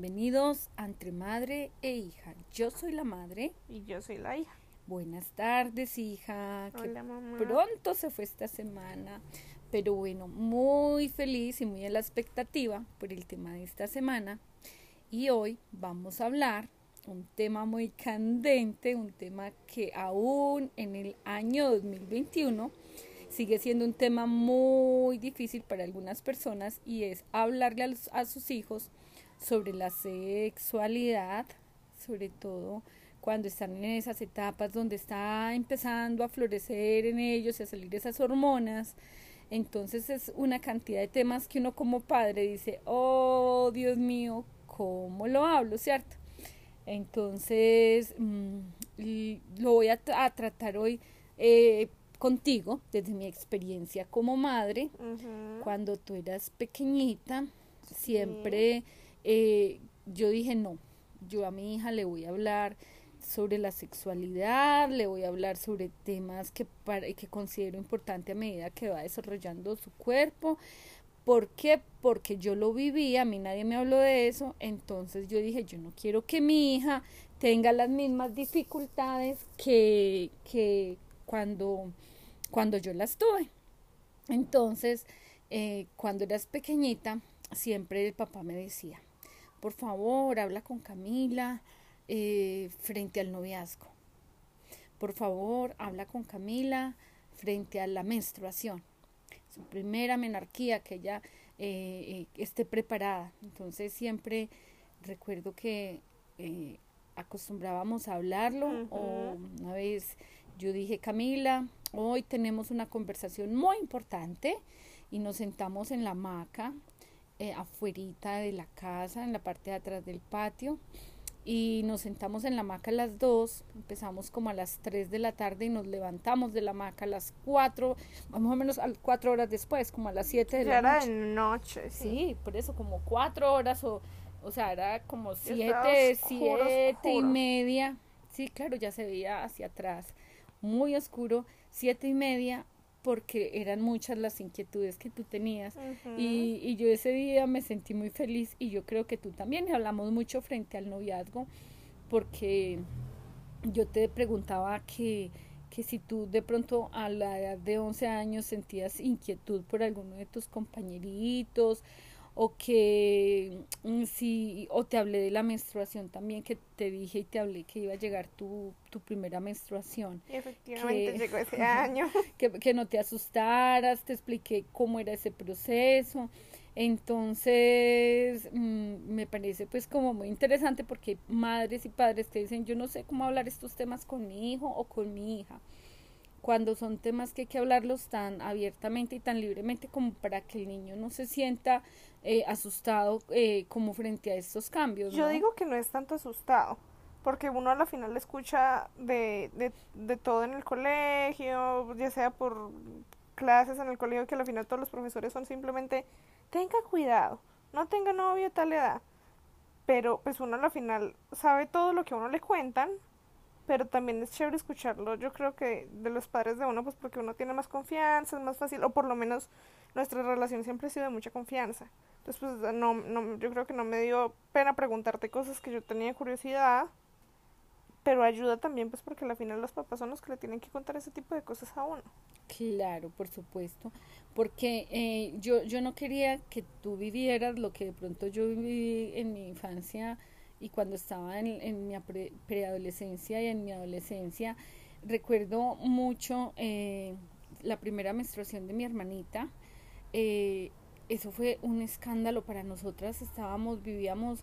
bienvenidos a Entre Madre e Hija. Yo soy la madre. Y yo soy la hija. Buenas tardes, hija. Hola, mamá. Pronto se fue esta semana, pero bueno, muy feliz y muy a la expectativa por el tema de esta semana. Y hoy vamos a hablar un tema muy candente, un tema que aún en el año 2021 sigue siendo un tema muy difícil para algunas personas y es hablarle a, a sus hijos sobre la sexualidad, sobre todo cuando están en esas etapas donde está empezando a florecer en ellos y a salir esas hormonas. Entonces es una cantidad de temas que uno como padre dice, oh Dios mío, ¿cómo lo hablo? ¿Cierto? Entonces mmm, lo voy a, a tratar hoy eh, contigo desde mi experiencia como madre. Uh -huh. Cuando tú eras pequeñita, siempre... Eh, yo dije no, yo a mi hija le voy a hablar sobre la sexualidad, le voy a hablar sobre temas que, para, que considero importante a medida que va desarrollando su cuerpo. ¿Por qué? Porque yo lo viví, a mí nadie me habló de eso, entonces yo dije, yo no quiero que mi hija tenga las mismas dificultades que, que cuando, cuando yo las tuve. Entonces, eh, cuando eras pequeñita, siempre el papá me decía, por favor, habla con Camila eh, frente al noviazgo. Por favor, habla con Camila frente a la menstruación. Su primera menarquía, que ella eh, eh, esté preparada. Entonces siempre recuerdo que eh, acostumbrábamos a hablarlo uh -huh. o una vez yo dije, Camila, hoy tenemos una conversación muy importante y nos sentamos en la hamaca eh, afuerita de la casa, en la parte de atrás del patio. Y nos sentamos en la hamaca a las dos, empezamos como a las 3 de la tarde y nos levantamos de la hamaca a las 4, más o menos a 4 horas después, como a las 7 de ya la era noche. de noche, sí. Sí, por eso como 4 horas o, o sea, era como 7, oscuro, 7 y media. Sí, claro, ya se veía hacia atrás, muy oscuro, 7 y media, porque eran muchas las inquietudes que tú tenías Uh -huh. y, y, yo ese día me sentí muy feliz y yo creo que tú también y hablamos mucho frente al noviazgo porque yo te preguntaba que, que si tú de pronto a la edad de 11 años sentías inquietud por alguno de tus compañeritos o que mm, si o te hablé de la menstruación también que te dije y te hablé que iba a llegar tu, tu primera menstruación. Y efectivamente que, llegó ese año. que, que no te asustaras te expliqué cómo era ese proceso. Entonces mmm, me parece pues como muy interesante porque madres y padres te dicen yo no sé cómo hablar estos temas con mi hijo o con mi hija cuando son temas que hay que hablarlos tan abiertamente y tan libremente como para que el niño no se sienta eh, asustado eh, como frente a estos cambios. Yo digo que no es tanto asustado, porque uno a la final escucha de, de, de todo en el colegio, ya sea por clases en el colegio, que al final todos los profesores son simplemente, tenga cuidado, no tenga novio a tal edad. Pero pues uno a la final sabe todo lo que a uno le cuentan, pero también es chévere escucharlo, yo creo que de los padres de uno, pues porque uno tiene más confianza, es más fácil, o por lo menos nuestra relación siempre ha sido de mucha confianza. Entonces, pues no, no, yo creo que no me dio pena preguntarte cosas que yo tenía curiosidad, pero ayuda también, pues porque al final los papás son los que le tienen que contar ese tipo de cosas a uno. Claro, por supuesto, porque eh, yo, yo no quería que tú vivieras lo que de pronto yo viví en mi infancia y cuando estaba en, mi pre, preadolescencia y en mi adolescencia, recuerdo mucho eh, la primera menstruación de mi hermanita. Eh, eso fue un escándalo para nosotras. Estábamos, vivíamos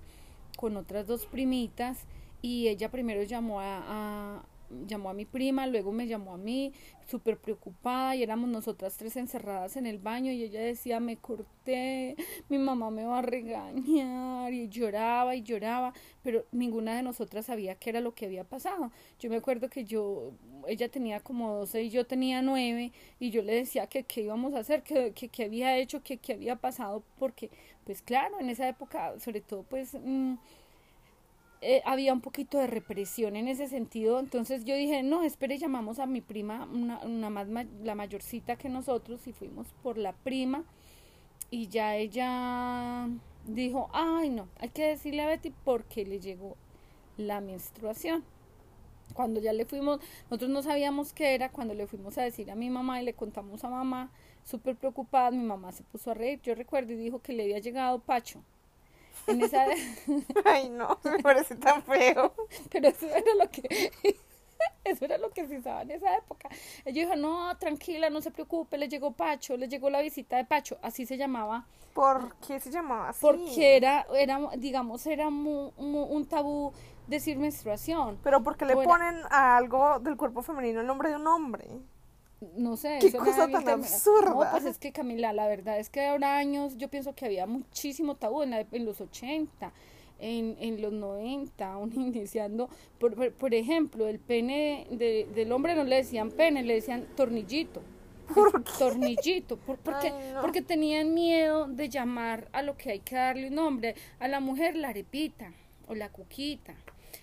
con otras dos primitas y ella primero llamó a llamó a mi prima, luego me llamó a mí, súper preocupada, y éramos nosotras tres encerradas en el baño, y ella decía, me corté, mi mamá me va a regañar, y lloraba y lloraba, pero ninguna de nosotras sabía qué era lo que había pasado. Yo me acuerdo que yo, ella tenía como 12 y yo tenía 9, y yo le decía que qué íbamos a hacer, que, había hecho, que qué había pasado, porque, pues claro, en esa época, sobre todo, pues... Mmm, eh, había un poquito de represión en ese sentido, entonces yo dije, no, espere, llamamos a mi prima, una, una más la mayorcita que nosotros, y fuimos por la prima, y ya ella dijo, ay no, hay que decirle a Betty porque le llegó la menstruación. Cuando ya le fuimos, nosotros no sabíamos qué era, cuando le fuimos a decir a mi mamá y le contamos a mamá, súper preocupada, mi mamá se puso a reír, yo recuerdo y dijo que le había llegado Pacho. En esa... Ay, no, me parece tan feo. Pero eso era lo que... Eso era lo que se usaba en esa época. Ella dijo, no, tranquila, no se preocupe, le llegó Pacho, le llegó la visita de Pacho, así se llamaba. ¿Por qué se llamaba así? Porque era, era digamos, era un tabú decir menstruación. Pero porque le ponen a algo del cuerpo femenino el nombre de un hombre. No sé, qué cosa tan absurda. No, pues es que Camila, la verdad es que ahora años yo pienso que había muchísimo tabú en, en los 80 en, en los 90, aún iniciando, por, por, ejemplo, el pene de, del hombre no le decían pene, le decían tornillito. ¿Por Tornillito, por, porque, porque tenían miedo de llamar a lo que hay que darle un nombre, a la mujer la arepita o la cuquita.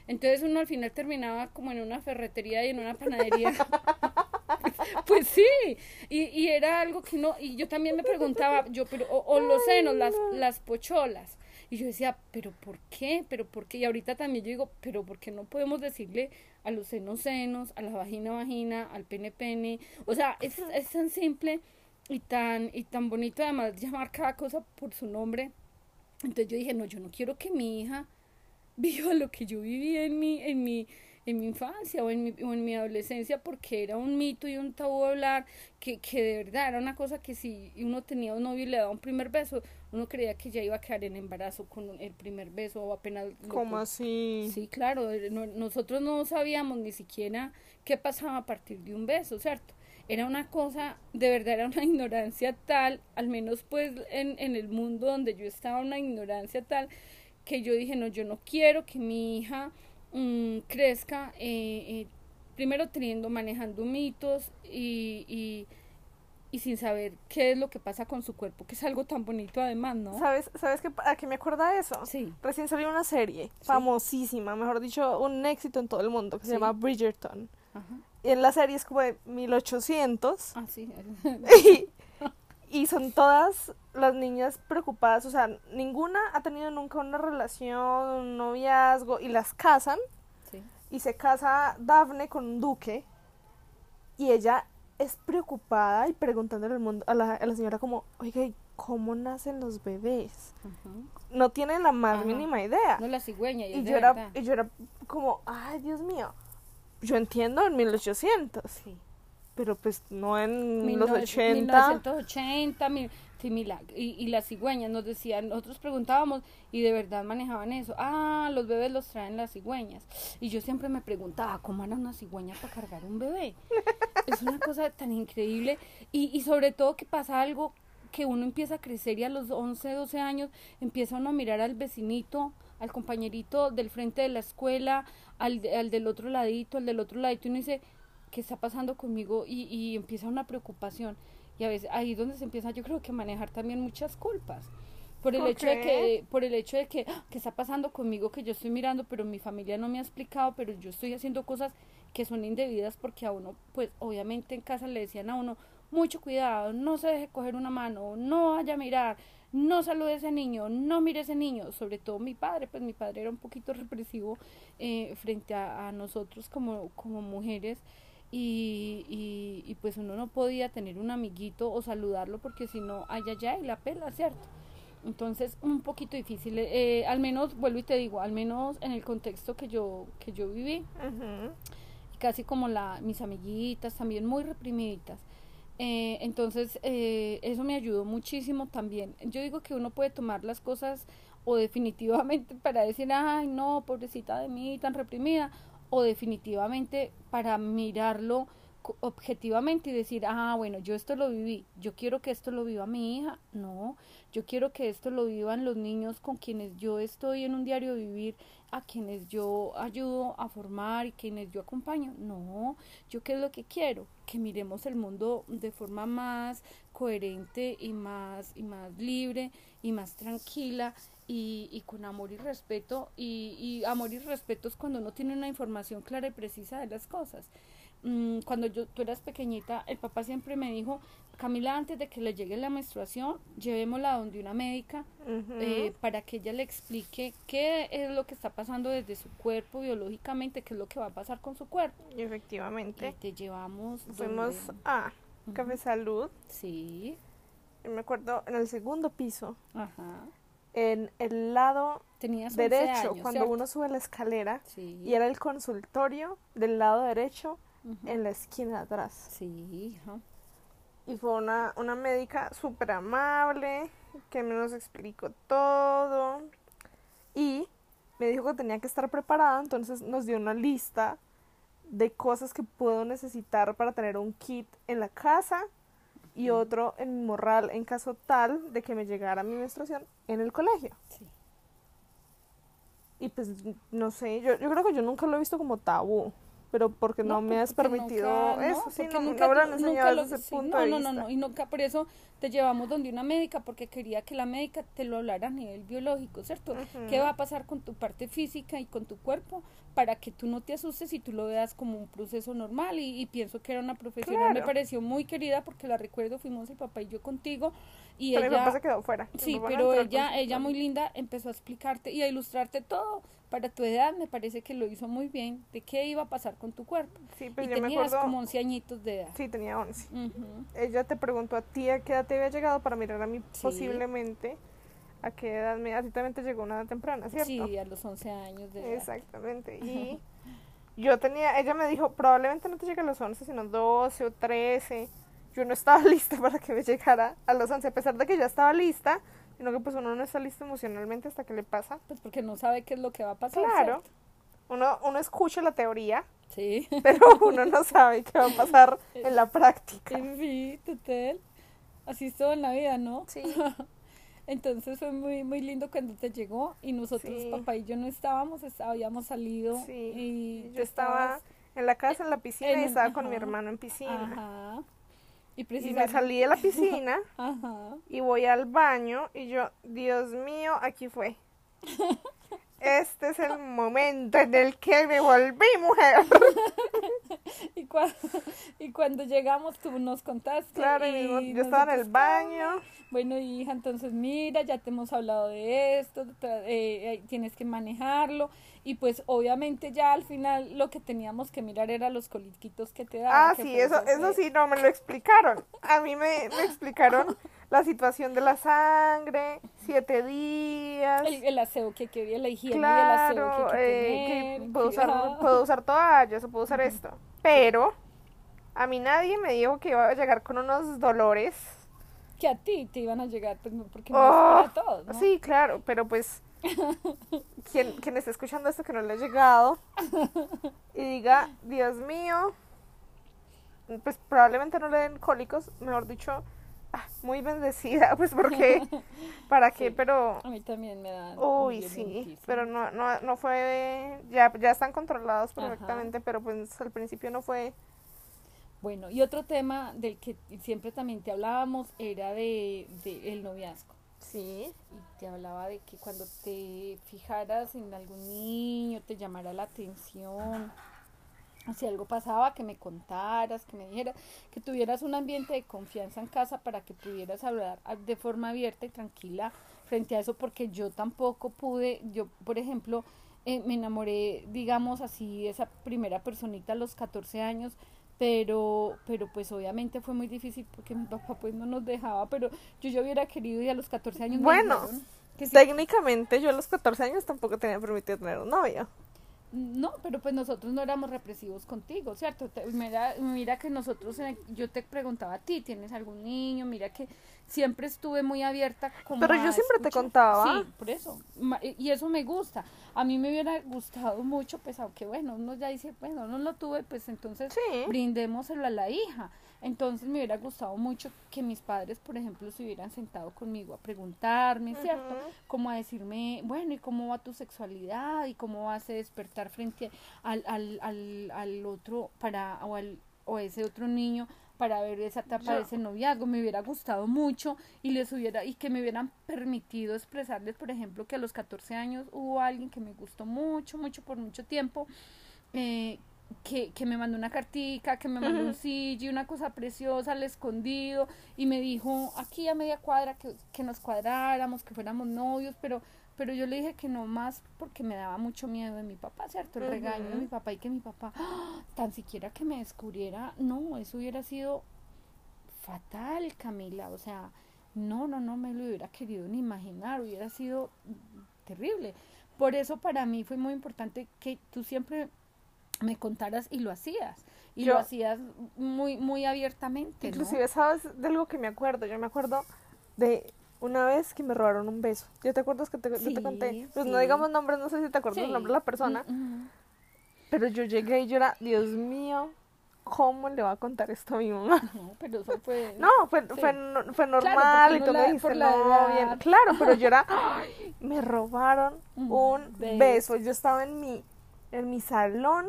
Entonces uno al final terminaba como en una ferretería y en una panadería. pues sí, y, y, era algo que no, y yo también me preguntaba, yo, pero, o, o los senos, las, las pocholas, y yo decía, pero ¿por qué? ¿Pero por qué? Y ahorita también yo digo, pero ¿por qué no podemos decirle a los senos senos, a la vagina vagina, al pene pene? O sea, es, es tan simple y tan, y tan bonito además llamar cada cosa por su nombre. Entonces yo dije, no, yo no quiero que mi hija viva lo que yo viví en mi, en mi, en mi infancia o en mi, o en mi adolescencia porque era un mito y un tabú hablar que, que de verdad era una cosa que si uno tenía un novio y le daba un primer beso, uno creía que ya iba a quedar en embarazo con el primer beso o apenas... ¿Cómo así? Sí, claro, eh, nosotros no sabíamos ni siquiera qué pasaba a partir de un beso, ¿cierto? Era una cosa, de verdad era una ignorancia tal, al menos pues en, en el mundo donde yo estaba, una ignorancia tal, que yo dije, no, yo no quiero que mi hija Mm, crezca, eh, eh, primero teniendo, manejando mitos y, y, y, sin saber qué es lo que pasa con su cuerpo, que es algo tan bonito además, ¿no? ¿Sabes, ¿sabes qué, a qué me acuerda eso? Sí. Recién salió una serie famosísima, mejor dicho, un éxito en todo el mundo, que se llama Bridgerton. Y en la serie es como de 1800. Ah, sí. y, y son todas las niñas preocupadas, o sea, ninguna ha tenido nunca una relación, un noviazgo, y las casan. Y se casa Daphne con un duque, y ella es preocupada y preguntándole al mundo, a, la, a la señora como, oiga, ¿cómo nacen los bebés? No tiene la más mínima idea. No la cigüeña. Y, yo era, y yo era como, ay, Dios mío. Yo entiendo en 1800. Sí pero pues no en los 80. 1980, sí, y, y las cigüeñas nos decían, nosotros preguntábamos y de verdad manejaban eso. Ah, los bebés los traen las cigüeñas. Y yo siempre me preguntaba, ¿cómo era una cigüeña para cargar un bebé? es una cosa tan increíble y, y sobre todo que pasa algo que uno empieza a crecer y a los 11, 12 años empieza uno a mirar al vecinito, al compañerito del frente de la escuela, al, al del otro ladito, al del otro ladito y uno dice, qué está pasando conmigo y, y empieza una preocupación. Y a veces ahí es donde se empieza yo creo que manejar también muchas culpas. Por el hecho de que, por el hecho de que, ¡ah! ¿qué está pasando conmigo? Que yo estoy mirando, pero mi familia no me ha explicado, pero yo estoy haciendo cosas que son indebidas porque a uno, pues obviamente en casa le decían a uno, mucho cuidado, no se deje coger una mano, no vaya a mirar, no salude a ese niño, no mire a ese niño, sobre todo mi padre, pues mi padre era un poquito represivo eh, frente a, a, nosotros como, como mujeres y, y, y, pues uno no podía tener un amiguito o saludarlo porque si no, ay, ay, ay, la pela, ¿cierto? Entonces, un poquito difícil, eh, al menos, vuelvo y te digo, al menos en el contexto que yo, que yo viví, casi como la, mis amiguitas, también muy reprimiditas. Eh, entonces, eh, eso me ayudó muchísimo también. Yo digo que uno puede tomar las cosas o definitivamente para decir, ay, no, pobrecita de mí, tan reprimida, o definitivamente para mirarlo objetivamente y decir, ah, bueno, yo esto lo viví, yo quiero que esto lo viva mi hija, no, yo quiero que esto lo vivan los niños con quienes yo estoy en un diario vivir, a quienes yo ayudo a formar y quienes yo acompaño, no, yo qué es lo que quiero, que miremos el mundo de forma más coherente y más y más libre y más tranquila y, y con amor y respeto. Y, y, amor y respeto es cuando uno tiene una información clara y precisa de las cosas. Mm, cuando yo, tú eras pequeñita, el papá siempre me dijo, Camila, antes de que le llegue la menstruación, llevémosla donde una médica eh, para que ella le explique qué es lo que está pasando desde su cuerpo biológicamente, qué es lo que va a pasar con su cuerpo. Y Y efectivamente, te llevamos. fuimos a Ujú. Café Salud. Sí, me acuerdo en el segundo piso, ajá. en el lado Tenías 11 derecho, años, cuando ¿cierto? uno sube la escalera. Sí. Y era el consultorio del lado derecho en la esquina de atrás. Sí, hija. Y fue una, una médica súper amable, que me nos explicó todo. Y me dijo que tenía que estar preparada, entonces nos dio una lista de cosas que puedo necesitar para tener un kit en la casa y otro en mi morral en caso tal de que me llegara mi menstruación en el colegio. Sí. Y pues no sé, yo, yo creo que yo nunca lo he visto como tabú, pero porque no, me pues, has permitido nunca- eso, no, sí, no, nunca, no lo nunca lo- desde ese sí, punto no, de no, vista. no, no, y nunca por eso te llevamos donde una médica, porque quería que la médica te lo hablara a nivel biológico, ¿cierto? ¿Qué va a pasar con tu parte física y con tu cuerpo para que tú no te asustes y tú lo veas como un proceso normal? Y, y pienso que era una profesional, me pareció muy querida porque la recuerdo, fuimos el papá y yo contigo y Pero mi papá ella... se quedó fuera. Sí, pero ella, ella consultorio. muy linda empezó a explicarte y a ilustrarte todo. Para tu edad me parece que lo hizo muy bien, de qué iba a pasar con tu cuerpo. Sí, pues y yo me tenías acuerdo, como 11 añitos de edad. sí, tenía 11. Ujú. Ella te preguntó a ti a qué edad te había llegado para mirar a mí Sí. posiblemente a qué edad me... A ti también te llegó una edad temprana, ¿cierto? Sí, a los 11 años de edad. Exactamente. Y yo tenía, ella me dijo, probablemente no te llegue a los 11, sino 12 o 13. Yo no estaba lista para que me llegara a los 11, a pesar de que ya estaba lista, sino que pues uno no está listo emocionalmente hasta que le pasa. Pues porque no sabe qué es lo que va a pasar. Claro. ¿cierto? Uno, uno escucha la teoría, Sí. pero uno no sabe qué va a pasar en la práctica. Sí, total. Así es todo en la vida, ¿no? Sí. Entonces fue muy muy lindo cuando te llegó y nosotros, Sí. papá y yo no estábamos, está- habíamos salido Sí. y Yo estaba en la casa, en la piscina, en y estaba con mi hermano en piscina. Ajá. Y Y me salí de la piscina Ajá. y voy al baño y yo, Dios mío, aquí fue. Este es el momento en el que me volví mujer. Y, cua- y cuando llegamos tú nos contaste. Claro, y yo estaba en el baño. Bueno, hija, entonces mira, ya te hemos hablado de esto, eh, eh, tienes que manejarlo. Y pues obviamente ya al final lo que teníamos que mirar era los coliquitos que te daban. Ah, sí, eso, eso sí, no, me lo explicaron. A mí me, me explicaron la situación de la sangre, siete días. El, el aseo que quería, la higiene y el aseo Claro, que, hay que eh, que puedo usar, puedo usar toallas o puedo usar esto. Pero a mí nadie me dijo que iba a llegar con unos dolores. Que a ti te iban a llegar, pues no, porque no Oh, para todos, ¿no? Sí, claro, pero pues quien, quien esté escuchando esto que no le ha llegado y diga, Dios mío, pues probablemente no le den cólicos, mejor dicho, ah, muy bendecida, pues porque, ¿para qué? Sí. Pero, A mí también me da. uy, sí, pero no, no, no fue, ya, ya están controlados Ajá. perfectamente, pero pues al principio no fue, Bueno, y otro tema del que siempre también te hablábamos era de, de el noviazgo. sí, Y te hablaba de que cuando te fijaras en algún niño, te llamara la atención, si algo pasaba, que me contaras, que me dijeras, que tuvieras un ambiente de confianza en casa para que pudieras hablar de forma abierta y tranquila frente a eso, porque yo tampoco pude, yo, por ejemplo, eh, me enamoré, digamos así, de esa primera personita a los 14 años, pero pero pues obviamente fue muy difícil porque mi papá pues no nos dejaba, pero yo ya hubiera querido y a los 14 años me Bueno, dijeron que sí. técnicamente yo a los 14 años tampoco tenía permitido tener un novio. No, pero pues nosotros no éramos represivos contigo, ¿cierto? Te- mira, mira que nosotros, el- yo te preguntaba a ti, ¿tienes algún niño? Mira que siempre estuve muy abierta como Pero yo siempre te contaba. Sí, por eso. Y eso me gusta. A mí me hubiera gustado mucho, pues aunque bueno, uno ya dice, bueno, no lo tuve, pues entonces Sí. brindémoselo a la hija. Entonces me hubiera gustado mucho que mis padres, por ejemplo, se hubieran sentado conmigo a preguntarme, ¿cierto? Ujú. Como a decirme, bueno, ¿y cómo va tu sexualidad? ¿Y cómo vas a despertar frente al, al, al, al otro, para, o, al, o ese otro niño para ver esa etapa de ese noviazgo? Me hubiera gustado mucho y les hubiera, y que me hubieran permitido expresarles, por ejemplo, que a los 14 años hubo alguien que me gustó mucho, mucho, por mucho tiempo. eh, que, que me mandó una cartica, que me mandó un Ujú. CD, una cosa preciosa al escondido, y me dijo aquí a media cuadra que, que nos cuadráramos, que fuéramos novios, pero, pero yo le dije que no más porque me daba mucho miedo de mi papá, ¿cierto? El regaño de mi papá y que mi papá, ¡ah! tan siquiera que me descubriera, no, eso hubiera sido fatal, Camila, o sea, no, no, no me lo hubiera querido ni imaginar, hubiera sido terrible. Por eso para mí fue muy importante que tú siempre me contaras y lo hacías. Y Yo- lo hacías muy, muy abiertamente. ¿no? Inclusive, ¿sabes de algo que me acuerdo? Yo me acuerdo de una vez que me robaron un beso. ¿Ya te acuerdas que te, yo Sí, te conté? Pues no digamos nombres, no sé si te acuerdas el nombre de la persona. Mm, mm. Pero yo llegué y yo era, Dios mío, ¿cómo le va a contar esto a mi mamá? No, pero eso fue. No, fue, fue, no- fue normal porque y no tú la- me dijiste, no, edad". bien. Claro, pero yo era, "Ay, me robaron Un un beso. beso. Yo estaba en mi, en mi salón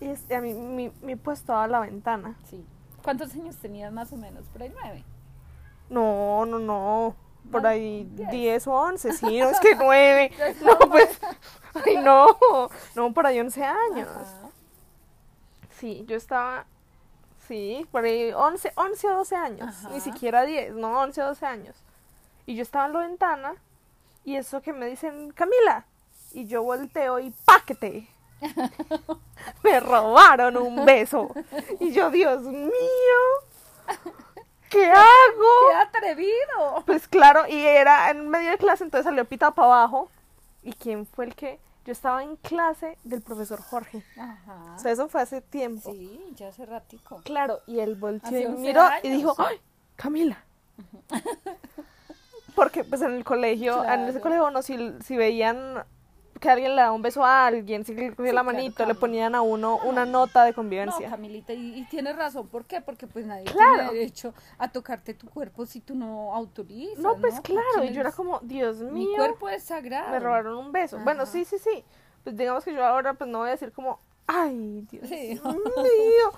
y este, a mí, mi, mi puesto a la ventana. Sí. ¿Cuántos años tenías más o menos? Por ahí nueve. No, no, no. Por ahí diez. 10 o 11, sí, no es que 9. No, pues, ay, no. No, por ahí 11 años. Sí, yo estaba, sí, por ahí 11, 11 o 12 años. Ajá. Ni siquiera 10, no, 11 o 12 años. Y yo estaba en la ventana y eso que me dicen, Camila. Y yo volteo y ¡páquete! me robaron un beso. Y yo, Dios mío, ¿qué hago? ¡Qué atrevido! Pues claro, y era en medio de clase, entonces salió pitado para abajo. ¿Y quién fue el que? Yo estaba en clase del profesor Jorge. Ajá. O sea, eso fue hace tiempo. Sí, ya hace ratico. Claro, y él volteó y 11 miró y dijo, ¡ay, Camila! Porque pues en el colegio, en ese colegio, no, si, si veían que alguien le daba un beso a alguien, si le cogía Sí, la claro, manito, le ponían a uno una nota de No, convivencia. Camilita, y, y tienes razón. ¿Por qué? Porque pues nadie Claro. tiene derecho a tocarte tu cuerpo si tú no autorizas. no, pues ¿no? claro, ¿Quién y yo era como, Dios Mi mío, cuerpo es sagrado. me robaron un beso. Bueno, sí, sí, sí. Pues digamos que yo ahora pues no voy a decir como, ay, Dios Sí. mío.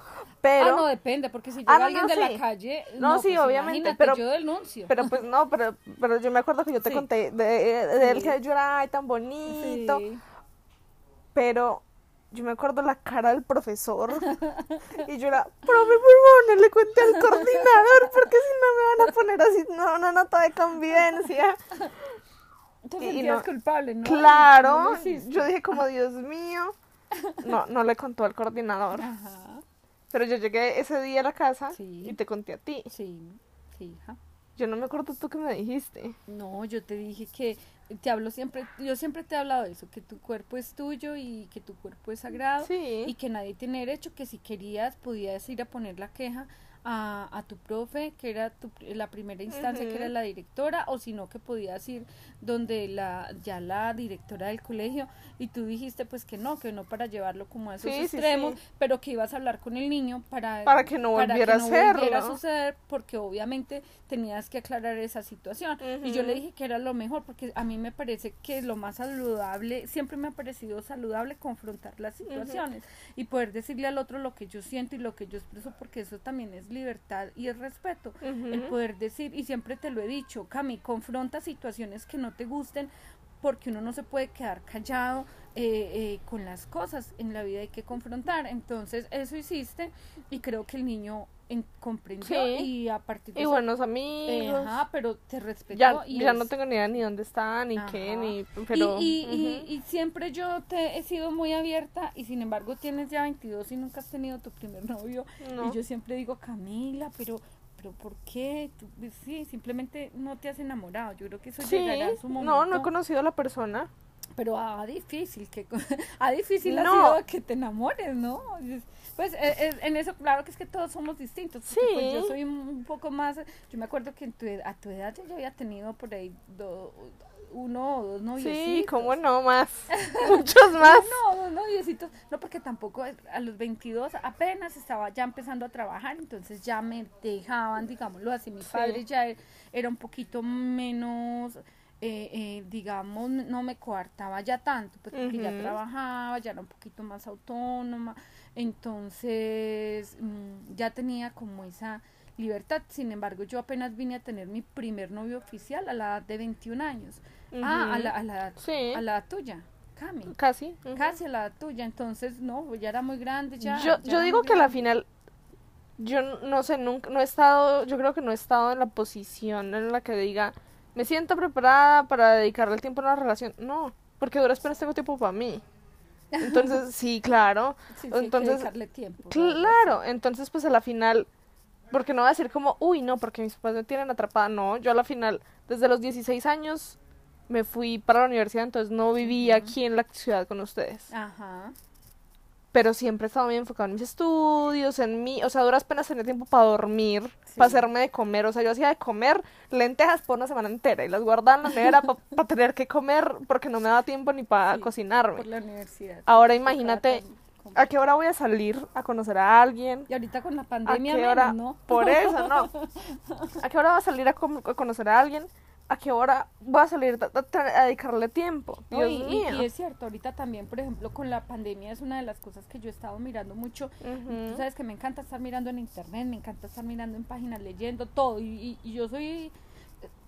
Pero, Ah, no, depende, porque si Ah, llega no, alguien no, de sí. la calle. No, sí, pues, obviamente, pero- Yo denuncio. pero pues no, pero, pero yo me acuerdo que yo te Sí. conté de, de él que yo era ay, tan bonito. Sí. Pero yo me acuerdo la cara del profesor y yo era, profe, por favor, no le cuente al coordinador porque si no me van a poner así no, una nota de convivencia. Te sentías no- culpable, ¿no? Claro, No yo dije como, Dios mío. No, no le contó al coordinador. Ajá. Pero yo llegué ese día a la casa Sí. y te conté a ti. Sí, sí, hija. Yo no me acuerdo tú que me dijiste. No, yo te dije que te hablo siempre, yo siempre te he hablado de eso, que tu cuerpo es tuyo y que tu cuerpo es sagrado Sí. y que nadie tiene derecho, que si querías podías ir a poner la queja a, a tu profe, que era tu, la primera instancia, que era la directora, o si no, que podías ir donde la ya la directora del colegio y tú dijiste pues que no, que no para llevarlo como a esos Sí, extremos, sí. pero que ibas a hablar con el niño para, Para que no volviera a hacerlo. volviera a suceder, porque obviamente tenías que aclarar esa situación. Y yo le dije que era lo mejor, porque a mí me parece que lo más saludable, siempre me ha parecido saludable confrontar las situaciones y poder decirle al otro lo que yo siento y lo que yo expreso, porque eso también es libertad y es respeto. El poder decir, y siempre te lo he dicho, Cami, confronta situaciones que no te gusten, porque uno no se puede quedar callado eh, eh, con las cosas. En la vida hay que confrontar. Entonces, eso hiciste y creo que el niño en- comprendió Sí. y a partir de Y buenos eh, amigos. ajá, pero te respetó ya y ya es- no tengo ni idea ni dónde está, ni qué, ni... Pero... y, y, y, y siempre yo te he sido muy abierta y sin embargo tienes ya 22 y nunca has tenido tu primer novio No. y yo siempre digo Camila pero pero ¿por qué? Tú, pues, sí, simplemente no te has enamorado. Yo creo que eso Sí, llegará en su momento. no, no he conocido a la persona. Pero ah, difícil, que ah, difícil No. ha sido que te enamores, ¿no? Es- Pues eh, eh, en eso, claro que es que todos somos distintos. pues, Sí. yo soy un poco más. Yo me acuerdo que en tu a tu edad yo había tenido por ahí do- uno o dos noviecitos. Sí, cómo no, más. Muchos más. No, dos noviecitos. No, porque tampoco a los 22 apenas estaba ya empezando a trabajar, entonces ya me dejaban, digámoslo así. Mi Sí. padre ya e- era un poquito menos, eh, eh, digamos, no me coartaba ya tanto, pues porque ya trabajaba, ya era un poquito más autónoma. Entonces mm, ya tenía como esa libertad. Sin embargo, yo apenas vine a tener mi primer novio oficial a la edad de 21 años. Ah, a la, a la, Sí. a la tuya. Cami. Casi. Casi a la tuya, entonces no, pues ya era muy grande ya. yo ya yo digo que a la final, yo no sé, nunca, no he estado, yo creo que no he estado en la posición en la que diga, me siento preparada para dedicarle el tiempo a una relación. No, porque duras penas tengo tiempo para mí. Entonces, sí, claro. Sí, sí, entonces, dedicarle tiempo. Claro, entonces pues a la final, porque no voy a decir como, uy, no, porque mis papás me tienen atrapada, no, yo a la final, desde los 16 años me fui para la universidad, entonces no viví aquí en la ciudad con ustedes, Ajá. Pero siempre he estado muy enfocado en mis estudios, en mí, o sea, duras penas tenía tiempo para dormir, Sí. para hacerme de comer, o sea, yo hacía de comer lentejas por una semana entera y las guardaba en la nevera para tener que comer porque no me daba tiempo ni para Sí, cocinarme. Por la universidad. Ahora imagínate. ¿A qué hora voy a salir a conocer a alguien? Y ahorita con la ¿A pandemia menos? ¿no? Por eso, no. ¿A qué hora voy a salir a conocer a alguien? ¿A qué hora voy a salir a, dedicarle tiempo? Dios y, mío. y es cierto, ahorita también, por ejemplo, con la pandemia es una de las cosas que yo he estado mirando mucho. Ujú. Tú sabes que me encanta estar mirando en internet, me encanta estar mirando en páginas, leyendo todo. Y, y- yo soy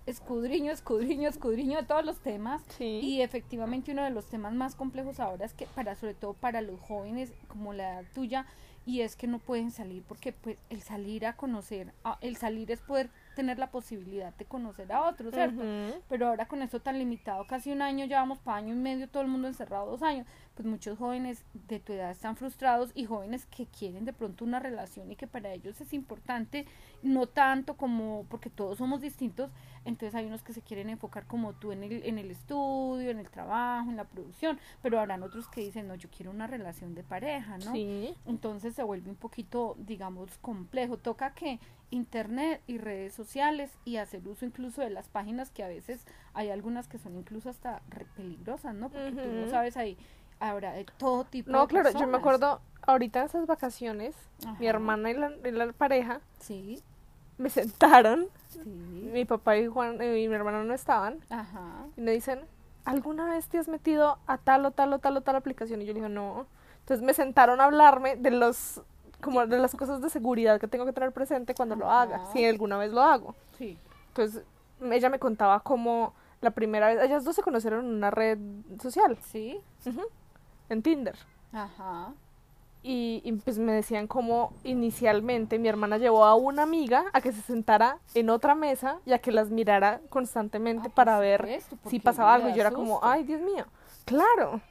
escudriño, escudriño, escudriño de todos los temas. Sí. Y efectivamente uno de los temas más complejos ahora es que para sobre todo para los jóvenes como la edad tuya y es que no pueden salir porque pues el salir a conocer, el salir es poder tener la posibilidad de conocer a otros, ¿cierto? Pero ahora con esto tan limitado, casi un año, ya vamos para año y medio, todo el mundo encerrado dos años, pues muchos jóvenes de tu edad están frustrados y jóvenes que quieren de pronto una relación y que para ellos es importante, no tanto como, porque todos somos distintos, entonces hay unos que se quieren enfocar como tú en el, en el estudio, en el trabajo, en la producción, pero habrán otros que dicen, no, yo quiero una relación de pareja, ¿no? Sí. Entonces se vuelve un poquito, digamos, complejo. Toca que internet y redes sociales y hacer uso incluso de las páginas que a veces hay algunas que son incluso hasta re- peligrosas, ¿no? Porque tú no sabes ahí habrá de todo tipo No, de claro, yo me acuerdo ahorita en esas vacaciones, mi hermana y la, y la pareja Sí, me sentaron, sí. mi papá y Juan eh, y mi hermano no estaban, Ajá. y me dicen, ¿alguna vez te has metido a tal o tal o tal o tal aplicación? Y yo le digo, no. Entonces me sentaron a hablarme de los como de las cosas de seguridad que tengo que tener presente cuando lo haga, si alguna vez lo hago. Sí. Entonces ella me contaba cómo la primera vez, ellas dos se conocieron en una red social, Sí. ujú, en Tinder. Ajá. Y, y, pues me decían cómo inicialmente mi hermana llevó a una amiga a que se sentara en otra mesa y a que las mirara constantemente Ah, para ver si pasaba algo. Y yo era como, ay, Dios mío, claro.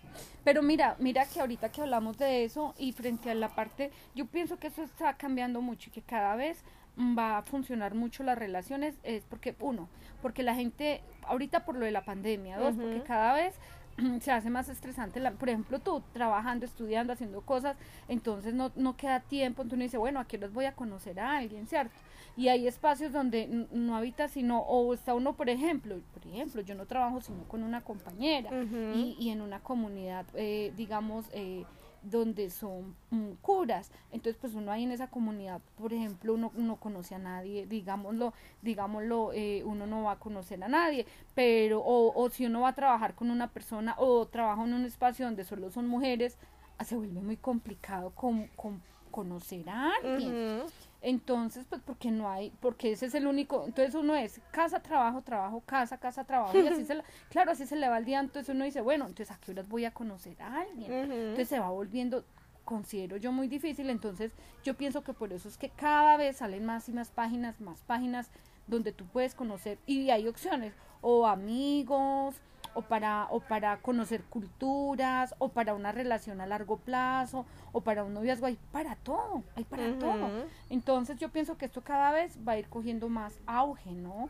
Pero mira, mira que ahorita que hablamos de eso y frente a la parte, yo pienso que eso está cambiando mucho y que cada vez va a funcionar mucho las relaciones, es porque, uno, porque la gente, ahorita por lo de la pandemia, dos, porque cada vez se hace más estresante, la, por ejemplo, tú trabajando, estudiando, haciendo cosas, entonces no, no queda tiempo, entonces uno dice, bueno, aquí los voy a conocer a alguien, ¿cierto? Y hay espacios donde no habita sino, o está uno, por ejemplo, por ejemplo, yo no trabajo sino con una compañera, y, y en una comunidad, eh, digamos, eh, donde son mm, curas. Entonces, pues uno ahí en esa comunidad, por ejemplo, uno no conoce a nadie, digámoslo, digámoslo, eh, uno no va a conocer a nadie, pero, o, o si uno va a trabajar con una persona o trabaja en un espacio donde solo son mujeres, ah, se vuelve muy complicado con, con conocer a alguien. Entonces, pues porque no hay, porque ese es el único, entonces uno es casa, trabajo, trabajo, casa, casa, trabajo, y así se, la- claro, así se le va el día, entonces uno dice, bueno, entonces a qué horas voy a conocer a alguien. Entonces se va volviendo, considero yo, muy difícil, entonces yo pienso que por eso es que cada vez salen más y más páginas, más páginas donde tú puedes conocer, y hay opciones, o amigos, o para, o para conocer culturas, o para una relación a largo plazo, o para un noviazgo, hay para todo, hay para todo. Entonces yo pienso que esto cada vez va a ir cogiendo más auge, ¿no?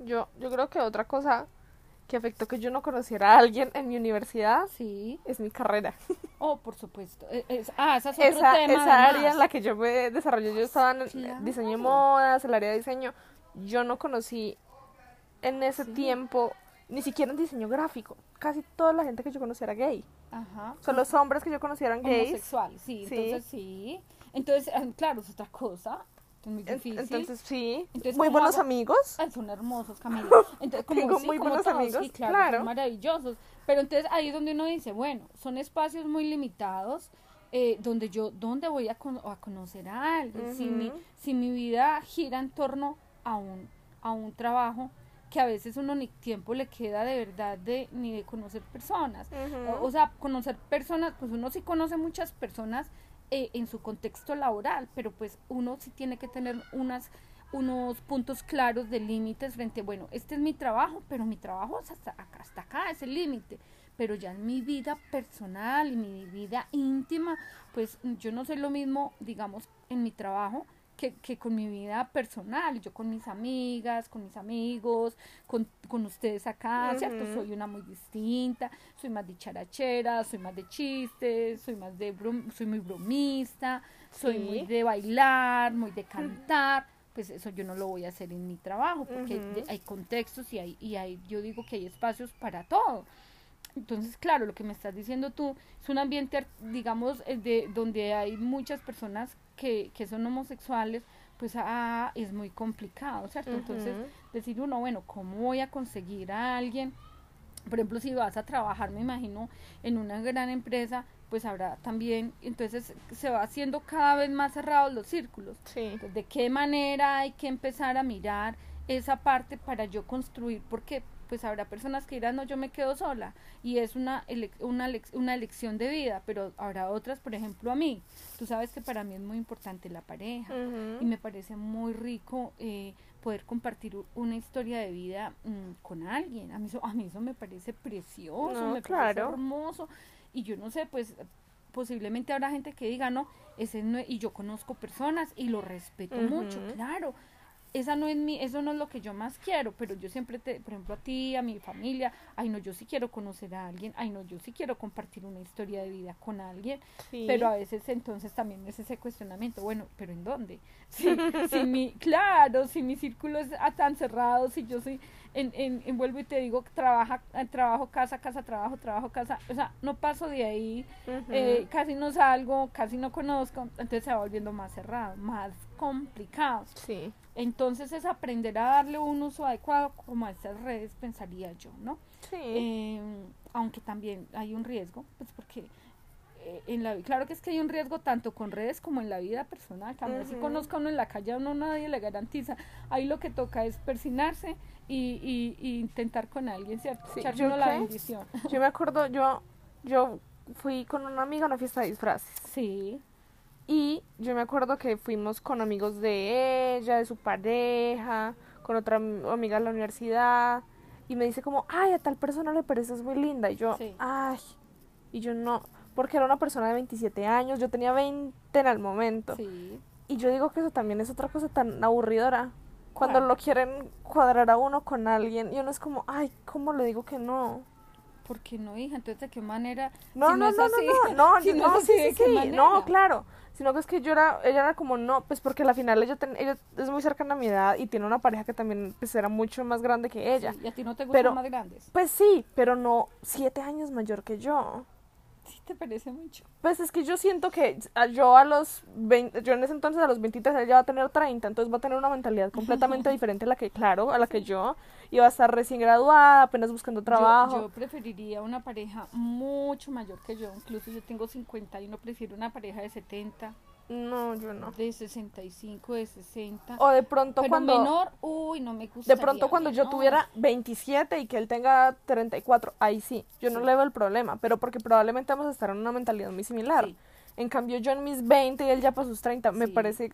Yo, yo creo que otra cosa que afectó que yo no conociera a alguien en mi universidad Sí. es mi carrera. Oh, por supuesto. E- es- ah, ese es otro Esa, tema. esa área en la que yo me desarrollé, yo estaba en Claro. diseño de modas, el área de diseño. Yo no conocí en ese Sí. tiempo ni siquiera en diseño gráfico. Casi toda la gente que yo conocía era gay. Ajá. Sea, los hombres que yo conocía eran gays. Homosexual, sí, Sí. entonces sí. Entonces, ah, claro, es otra cosa. Muy difícil. Entonces, sí. Entonces, muy ¿cómo buenos hago? amigos. Ay, son hermosos, Camila. Entonces, como, Tengo sí, muy como buenos todos, amigos, sí, claro, claro. son maravillosos. Pero entonces ahí es donde uno dice, bueno, son espacios muy limitados eh, donde yo, ¿dónde voy a, con- a conocer a alguien? si, mi, si mi vida gira en torno a un, a un trabajo, que a veces uno ni tiempo le queda de verdad de ni de conocer personas. O sea, conocer personas, pues uno sí conoce muchas personas eh, en su contexto laboral, pero pues uno sí tiene que tener unas unos puntos claros de límites frente, bueno, este es mi trabajo, pero mi trabajo es hasta acá, hasta acá es el límite, pero ya en mi vida personal y mi vida íntima, pues yo no soy lo mismo, digamos, en mi trabajo que, que con mi vida personal, yo con mis amigas, con mis amigos, con, con ustedes acá, ¿cierto? Soy una muy distinta, soy más dicharachera, soy más de chistes, soy más de brom- soy muy bromista, soy Sí. muy de bailar, muy de cantar, pues eso yo no lo voy a hacer en mi trabajo, porque Ujú. de- hay contextos y hay, y hay, yo digo que hay espacios para todo. Entonces, claro, lo que me estás diciendo tú es un ambiente, digamos, eh, de donde hay muchas personas que, que son homosexuales, pues ah, es muy complicado, ¿cierto? Entonces, decir uno, bueno, ¿cómo voy a conseguir a alguien? Por ejemplo, si vas a trabajar, me imagino, en una gran empresa, pues habrá también, entonces se va haciendo cada vez más cerrados los círculos. Sí. Entonces, ¿de qué manera hay que empezar a mirar esa parte para yo construir? Porque pues habrá personas que dirán, no, yo me quedo sola y es una, ele- una, elec- una elección de vida, pero habrá otras, por ejemplo, a mí. Tú sabes que para mí es muy importante la pareja y me parece muy rico eh, poder compartir una historia de vida mm, con alguien. A mí, eso, a mí eso me parece precioso, No, me claro. parece hermoso. Y yo no sé, pues posiblemente habrá gente que diga, no, ese no es-", y yo conozco personas y lo respeto mucho, claro. Esa no es mi, eso no es lo que yo más quiero, pero yo siempre te, por ejemplo, a ti, a mi familia, ay no, yo sí quiero conocer a alguien, ay no, yo sí quiero compartir una historia de vida con alguien, Sí. pero a veces entonces también es ese cuestionamiento, bueno, pero ¿en dónde? Si, si mi, claro, si mi círculo es tan cerrado, si yo soy, en, en, en vuelvo y te digo, trabaja, eh, trabajo, casa, casa, trabajo, trabajo, casa, o sea, no paso de ahí, eh, casi no salgo, casi no conozco, entonces se va volviendo más cerrado, más complicado. Sí. Entonces es aprender a darle un uso adecuado como a estas redes, pensaría yo, ¿no? Sí. Eh, aunque también hay un riesgo, pues porque en la claro que es que hay un riesgo tanto con redes como en la vida personal. También si Ujú. conozca uno en la calle, a uno nadie le garantiza. Ahí lo que toca es persinarse y, y, y intentar con alguien, ¿cierto? Sí, ¿yo la bendición. Yo me acuerdo, yo, yo fui con una amiga a una fiesta de disfraces. Sí, Y yo me acuerdo que fuimos con amigos de ella, de su pareja, con otra am- amiga de la universidad. Y me dice como, ay, a tal persona le pareces muy linda. Y yo, Sí. ay. Y yo no, porque era una persona de 27 años, yo tenía 20 en el momento. sí. Y yo digo que eso también es otra cosa tan aburridora. Cuando lo quieren cuadrar a uno con alguien y uno es como, ay, ¿cómo le digo que no? ¿Por qué no, hija? Entonces, ¿de qué manera? No, Si no, no, así, no, no, no, si no, es sí, así, ¿de sí, no, claro, sino que es que yo era, ella era como no, pues porque al final ella, ten- ella es muy cercana a mi edad y tiene una pareja que también pues era mucho más grande que ella. Sí, ¿Y a ti no te gustan Pero- más grandes? Pues sí, pero no siete años mayor que yo. Sí, te parece mucho. Pues es que yo siento que yo a los 20, yo en ese entonces a los 23 ella va a tener 30, entonces va a tener una mentalidad completamente diferente a la que, claro, a la que yo, iba a estar recién graduada, apenas buscando Yo- trabajo. Yo, preferiría una pareja mucho mayor que yo. Incluso yo tengo 50 y no prefiero una pareja de 70, No, yo no. de 65, de 60. O de pronto Pero cuando menor, uy, no me gusta. de pronto cuando yo tuviera 27 y que él tenga 34, ahí sí, yo no Sí. le veo el problema, pero porque probablemente vamos a estar en una mentalidad muy similar. Sí. En cambio yo en mis 20 y él ya para sus 30, me Sí. parece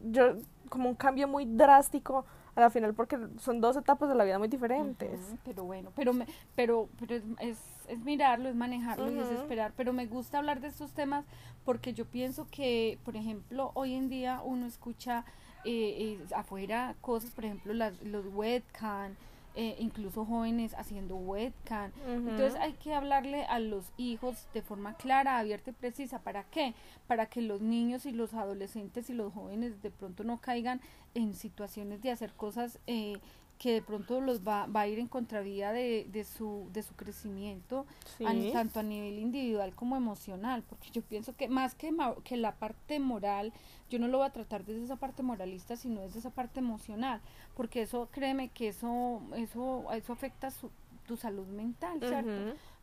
yo como un cambio muy drástico a la final porque son dos etapas de la vida muy diferentes. Pero bueno, pero me, pero, pero es, es, mirarlo, es manejarlo y es esperar. Pero me gusta hablar de estos temas porque yo pienso que, por ejemplo, hoy en día uno escucha eh, eh, afuera cosas, por ejemplo, las, los webcam, eh, incluso jóvenes haciendo webcam. Ujú. Entonces hay que hablarle a los hijos de forma clara, abierta y precisa. ¿Para qué? Para que los niños y los adolescentes y los jóvenes de pronto no caigan en situaciones de hacer cosas eh, que de pronto los va, va a ir en contravía de, de, su, de su crecimiento, a- tanto a nivel individual como emocional. Porque yo pienso que más que, que la parte moral, yo no lo voy a tratar desde esa parte moralista, sino desde esa parte emocional. Porque eso, créeme que eso, eso, eso afecta su, tu salud mental, ¿cierto?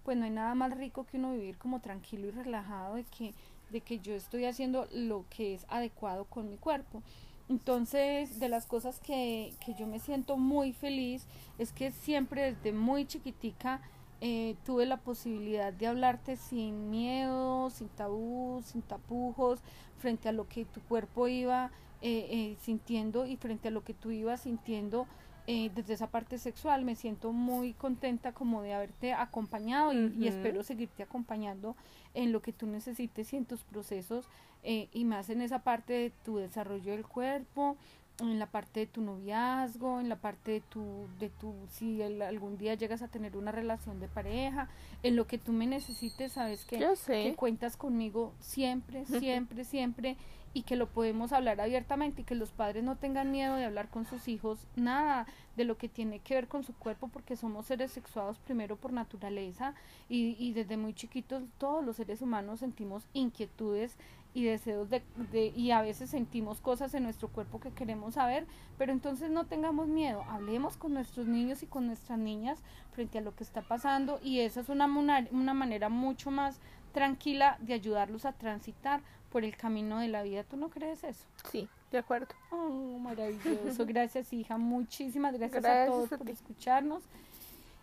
Pues no hay nada más rico que uno vivir como tranquilo y relajado de que, de que yo estoy haciendo lo que es adecuado con mi cuerpo. Entonces, de las cosas que, que yo me siento muy feliz es que siempre desde muy chiquitica eh, tuve la posibilidad de hablarte sin miedo, sin tabú, sin tapujos, frente a lo que tu cuerpo iba eh, eh, sintiendo y frente a lo que tú ibas sintiendo desde esa parte sexual. Me siento muy contenta como de haberte acompañado y, espero seguirte acompañando en lo que tú necesites y en tus procesos y más en esa parte de tu desarrollo del cuerpo, en la parte de tu noviazgo, en la parte de tu, de tu si algún día llegas a tener una relación de pareja, en lo que tú me necesites, sabes que, que cuentas conmigo siempre, siempre, siempre y que lo podemos hablar abiertamente y que los padres no tengan miedo de hablar con sus hijos nada de lo que tiene que ver con su cuerpo porque somos seres sexuados primero por naturaleza y, y desde muy chiquitos todos los seres humanos sentimos inquietudes y deseos de, de, y a veces sentimos cosas en nuestro cuerpo que queremos saber, pero entonces no tengamos miedo, hablemos con nuestros niños y con nuestras niñas frente a lo que está pasando y esa es una, una manera mucho más tranquila de ayudarlos a transitar por el camino de la vida. ¿Tú no crees eso? Sí, de acuerdo. Oh, maravilloso. Gracias, hija. Muchísimas gracias, a todos por escucharnos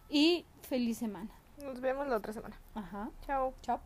y feliz semana. Nos vemos la otra semana. Ajá. Chao. Chao.